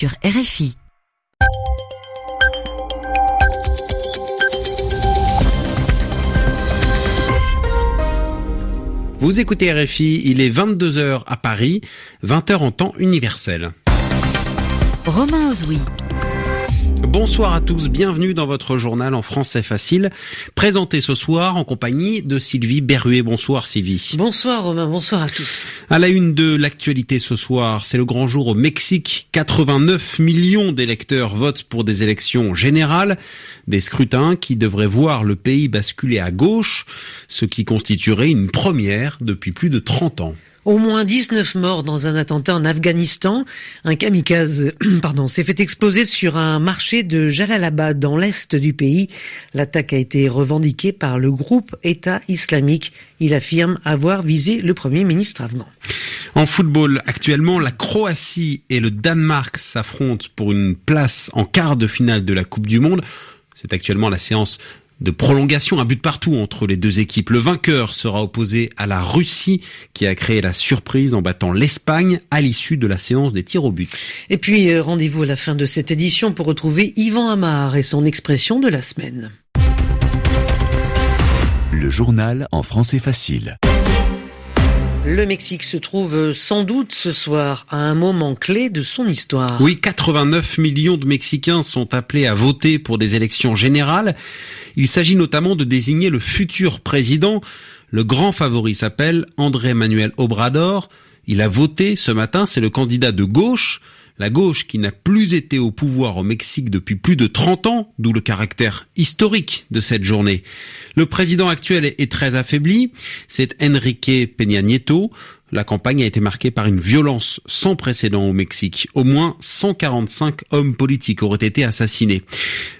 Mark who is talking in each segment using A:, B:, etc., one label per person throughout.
A: sur RFI.
B: Vous écoutez RFI, il est 22h à Paris, 20h en temps universel.
A: Romain Ozoui.
B: Bonsoir à tous, bienvenue dans votre journal en français facile, présenté ce soir en compagnie de Sylvie Berruet. Bonsoir Sylvie.
C: Bonsoir Romain, bonsoir à tous.
B: À la une de l'actualité ce soir, c'est le grand jour au Mexique. 89 millions d'électeurs votent pour des élections générales, des scrutins qui devraient voir le pays basculer à gauche, ce qui constituerait une première depuis plus de 30 ans.
C: Au moins 19 morts dans un attentat en Afghanistan. Un kamikaze, pardon, s'est fait exploser sur un marché de Jalalabad dans l'est du pays. L'attaque a été revendiquée par le groupe État islamique. Il affirme avoir visé le premier ministre afghan.
B: En football, actuellement, la Croatie et le Danemark s'affrontent pour une place en quart de finale de la Coupe du Monde. C'est actuellement la séance de prolongation, un but partout entre les deux équipes. Le vainqueur sera opposé à la Russie qui a créé la surprise en battant l'Espagne à l'issue de la séance des tirs au but.
C: Et puis euh, rendez-vous à la fin de cette édition pour retrouver Yvan Amar et son expression de la semaine.
D: Le journal en français facile.
C: Le Mexique se trouve sans doute ce soir à un moment clé de son histoire.
B: Oui, 89 millions de Mexicains sont appelés à voter pour des élections générales. Il s'agit notamment de désigner le futur président. Le grand favori s'appelle André Manuel Obrador. Il a voté ce matin, c'est le candidat de gauche. La gauche qui n'a plus été au pouvoir au Mexique depuis plus de 30 ans, d'où le caractère historique de cette journée. Le président actuel est très affaibli, c'est Enrique Peña Nieto. La campagne a été marquée par une violence sans précédent au Mexique. Au moins 145 hommes politiques auraient été assassinés.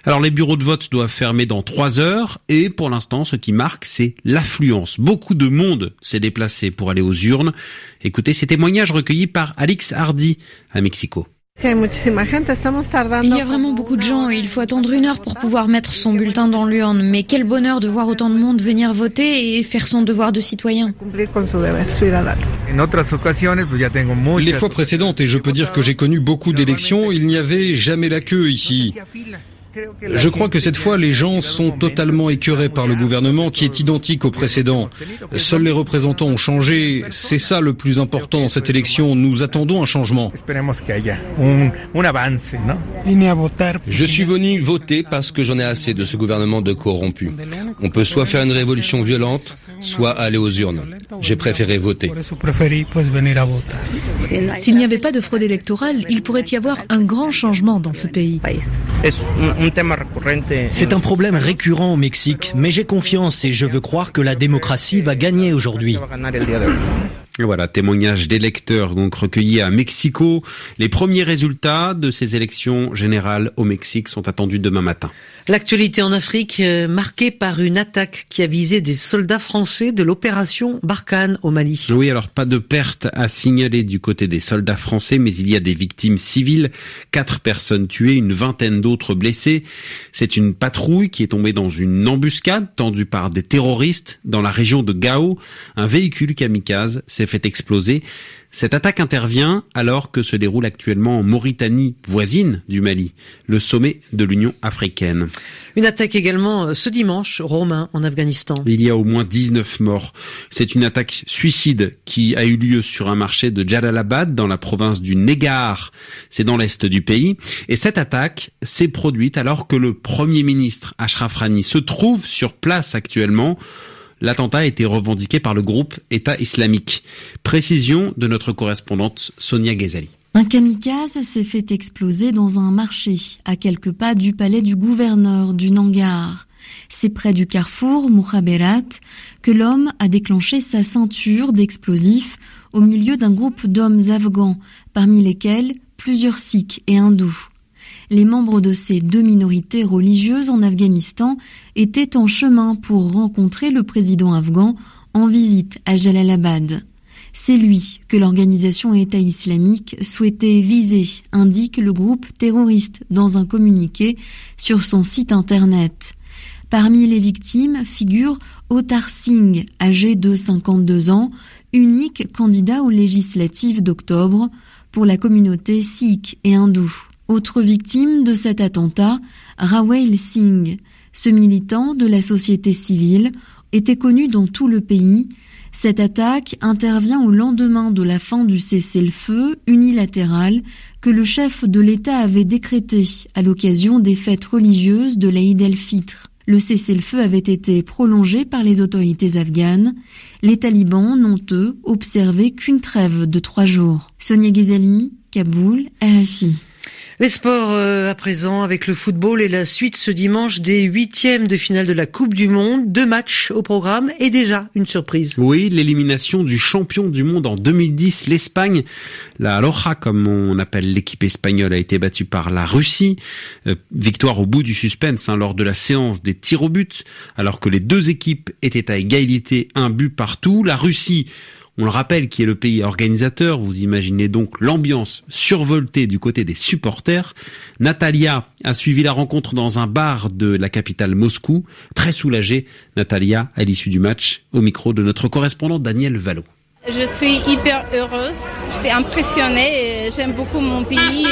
B: Alors les bureaux de vote doivent fermer dans trois heures et pour l'instant ce qui marque c'est l'affluence. Beaucoup de monde s'est déplacé pour aller aux urnes. Écoutez ces témoignages recueillis par Alix Hardy à Mexico.
E: Il y a vraiment beaucoup de gens et il faut attendre une heure pour pouvoir mettre son bulletin dans l'urne. Mais quel bonheur de voir autant de monde venir voter et faire son devoir de citoyen.
F: Les fois précédentes, et je peux dire que j'ai connu beaucoup d'élections, il n'y avait jamais la queue ici. Je crois que cette fois, les gens sont totalement écœurés par le gouvernement qui est identique au précédent. Seuls les représentants ont changé. C'est ça le plus important dans cette élection. Nous attendons un changement.
G: Je suis venu voter parce que j'en ai assez de ce gouvernement de corrompu. On peut soit faire une révolution violente, soit aller aux urnes. J'ai préféré voter.
H: S'il n'y avait pas de fraude électorale, il pourrait y avoir un grand changement dans ce pays.
I: C'est un problème récurrent au Mexique, mais j'ai confiance et je veux croire que la démocratie va gagner aujourd'hui.
B: Voilà, témoignage d'électeurs donc recueillis à Mexico. Les premiers résultats de ces élections générales au Mexique sont attendus demain matin.
C: L'actualité en Afrique euh, marquée par une attaque qui a visé des soldats français de l'opération Barkhane au Mali.
B: Oui, alors pas de perte à signaler du côté des soldats français, mais il y a des victimes civiles, quatre personnes tuées, une vingtaine d'autres blessées. C'est une patrouille qui est tombée dans une embuscade tendue par des terroristes dans la région de Gao. Un véhicule kamikaze s'est fait exploser. Cette attaque intervient alors que se déroule actuellement en Mauritanie, voisine du Mali, le sommet de l'Union africaine.
C: Une attaque également ce dimanche, Romain, en Afghanistan.
B: Il y a au moins 19 morts. C'est une attaque suicide qui a eu lieu sur un marché de Jalalabad dans la province du Negar. C'est dans l'est du pays. Et cette attaque s'est produite alors que le premier ministre Ashraf Rani se trouve sur place actuellement. L'attentat a été revendiqué par le groupe État islamique. Précision de notre correspondante Sonia Ghazali.
J: Un kamikaze s'est fait exploser dans un marché à quelques pas du palais du gouverneur du Nangar. C'est près du carrefour Moukhaberat que l'homme a déclenché sa ceinture d'explosifs au milieu d'un groupe d'hommes afghans, parmi lesquels plusieurs sikhs et hindous les membres de ces deux minorités religieuses en Afghanistan étaient en chemin pour rencontrer le président afghan en visite à Jalalabad. C'est lui que l'organisation État islamique souhaitait viser, indique le groupe terroriste dans un communiqué sur son site internet. Parmi les victimes figure Otar Singh, âgé de 52 ans, unique candidat aux législatives d'octobre, pour la communauté sikh et hindoue. Autre victime de cet attentat, Rawail Singh. Ce militant de la société civile était connu dans tout le pays. Cette attaque intervient au lendemain de la fin du cessez-le-feu unilatéral que le chef de l'État avait décrété à l'occasion des fêtes religieuses de l'Aïd el-Fitr. Le cessez-le-feu avait été prolongé par les autorités afghanes. Les talibans n'ont, eux, observé qu'une trêve de trois jours. Sonia Ghazali, Kaboul, RFI.
C: Les sports euh, à présent avec le football et la suite ce dimanche des huitièmes de finale de la Coupe du Monde. Deux matchs au programme et déjà une surprise.
B: Oui, l'élimination du champion du monde en 2010, l'Espagne. La Roja, comme on appelle l'équipe espagnole, a été battue par la Russie. Euh, victoire au bout du suspense hein, lors de la séance des tirs au but, alors que les deux équipes étaient à égalité, un but partout. La Russie on le rappelle, qui est le pays organisateur. Vous imaginez donc l'ambiance survoltée du côté des supporters. Natalia a suivi la rencontre dans un bar de la capitale Moscou. Très soulagée, Natalia, à l'issue du match, au micro de notre correspondant Daniel Valo.
K: Je suis hyper heureuse, je suis impressionnée, j'aime beaucoup mon pays.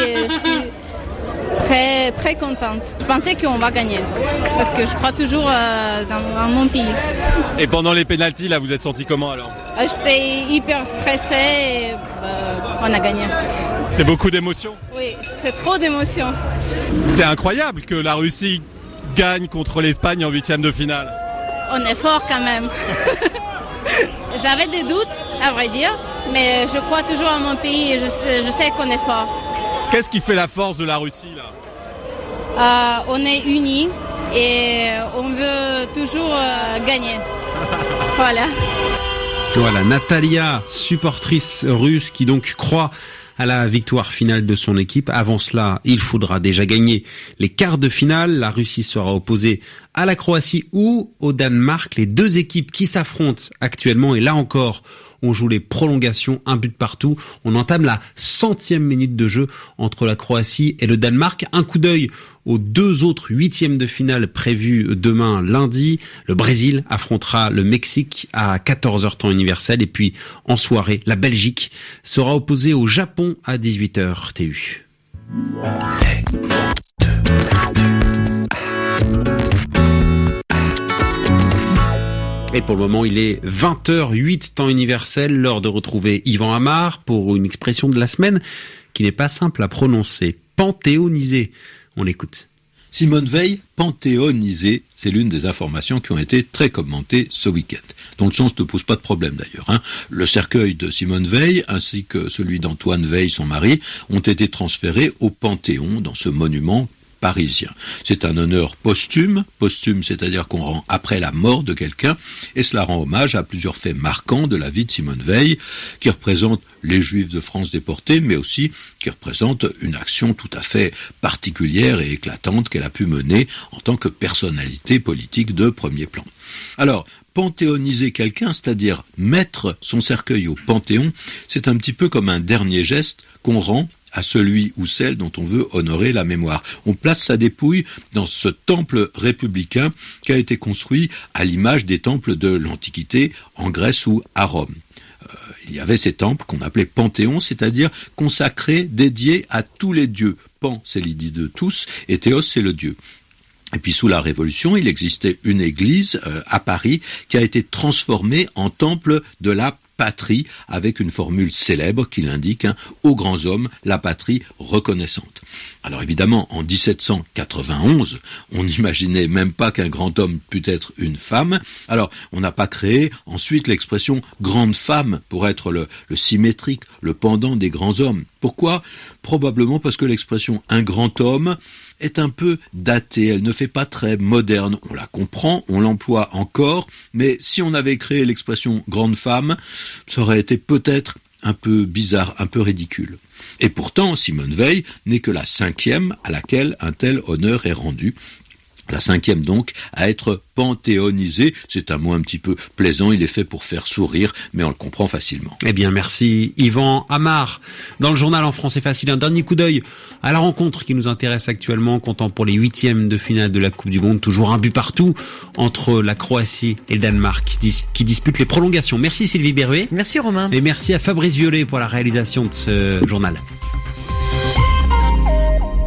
K: Très, très contente. Je pensais qu'on va gagner parce que je crois toujours euh, dans, mon pays.
L: Et pendant les pénalties, là, vous êtes senti comment alors?
K: Euh, J'étais hyper stressée et euh, on a gagné.
L: C'est beaucoup d'émotions?
K: Oui, c'est trop d'émotions.
L: C'est incroyable que la Russie gagne contre l'Espagne en huitième de finale.
K: On est fort quand même. J'avais des doutes, à vrai dire, mais je crois toujours à mon pays et je je sais qu'on est fort.
L: Qu'est-ce qui fait la force de la Russie là
K: euh, On est unis et on veut toujours euh, gagner. voilà.
B: Voilà, Natalia, supportrice russe qui donc croit à la victoire finale de son équipe. Avant cela, il faudra déjà gagner les quarts de finale. La Russie sera opposée à la Croatie ou au Danemark. Les deux équipes qui s'affrontent actuellement et là encore, on joue les prolongations, un but partout. On entame la centième minute de jeu entre la Croatie et le Danemark. Un coup d'œil aux deux autres huitièmes de finale prévus demain lundi. Le Brésil affrontera le Mexique à 14h temps universel et puis en soirée, la Belgique sera opposée au Japon à 18h TU. Et pour le moment, il est 20h08 temps universel, l'heure de retrouver Yvan Amar pour une expression de la semaine qui n'est pas simple à prononcer. Panthéoniser. On l'écoute.
M: Simone Veil, panthéonisée, c'est l'une des informations qui ont été très commentées ce week-end, dont le sens ne pose pas de problème d'ailleurs. Hein. Le cercueil de Simone Veil ainsi que celui d'Antoine Veil, son mari, ont été transférés au Panthéon dans ce monument parisien. C'est un honneur posthume, posthume c'est-à-dire qu'on rend après la mort de quelqu'un, et cela rend hommage à plusieurs faits marquants de la vie de Simone Veil, qui représentent les Juifs de France déportés, mais aussi qui représentent une action tout à fait particulière et éclatante qu'elle a pu mener en tant que personnalité politique de premier plan. Alors, panthéoniser quelqu'un, c'est-à-dire mettre son cercueil au panthéon, c'est un petit peu comme un dernier geste qu'on rend à celui ou celle dont on veut honorer la mémoire. On place sa dépouille dans ce temple républicain qui a été construit à l'image des temples de l'Antiquité en Grèce ou à Rome euh, il y avait ces temples qu'on appelait panthéons, c'est-à-dire consacrés, dédiés à tous les dieux. Pan, c'est l'idée de tous, et Théos, c'est le dieu. Et puis sous la Révolution, il existait une église euh, à Paris qui a été transformée en temple de la patrie avec une formule célèbre qui l'indique, hein, aux grands hommes, la patrie reconnaissante. Alors évidemment, en 1791, on n'imaginait même pas qu'un grand homme pût être une femme. Alors, on n'a pas créé ensuite l'expression grande femme pour être le, le symétrique, le pendant des grands hommes. Pourquoi? Probablement parce que l'expression un grand homme est un peu datée, elle ne fait pas très moderne. On la comprend, on l'emploie encore, mais si on avait créé l'expression grande femme, ça aurait été peut-être un peu bizarre, un peu ridicule. Et pourtant, Simone Veil n'est que la cinquième à laquelle un tel honneur est rendu. La cinquième donc, à être panthéonisé. C'est un mot un petit peu plaisant, il est fait pour faire sourire, mais on le comprend facilement.
B: Eh bien, merci Yvan Amar. Dans le journal en français facile, un dernier coup d'œil à la rencontre qui nous intéresse actuellement, comptant pour les huitièmes de finale de la Coupe du Monde. Toujours un but partout entre la Croatie et le Danemark qui, disputent les prolongations. Merci Sylvie Berruet.
C: Merci Romain.
B: Et merci à Fabrice Violet pour la réalisation de ce journal.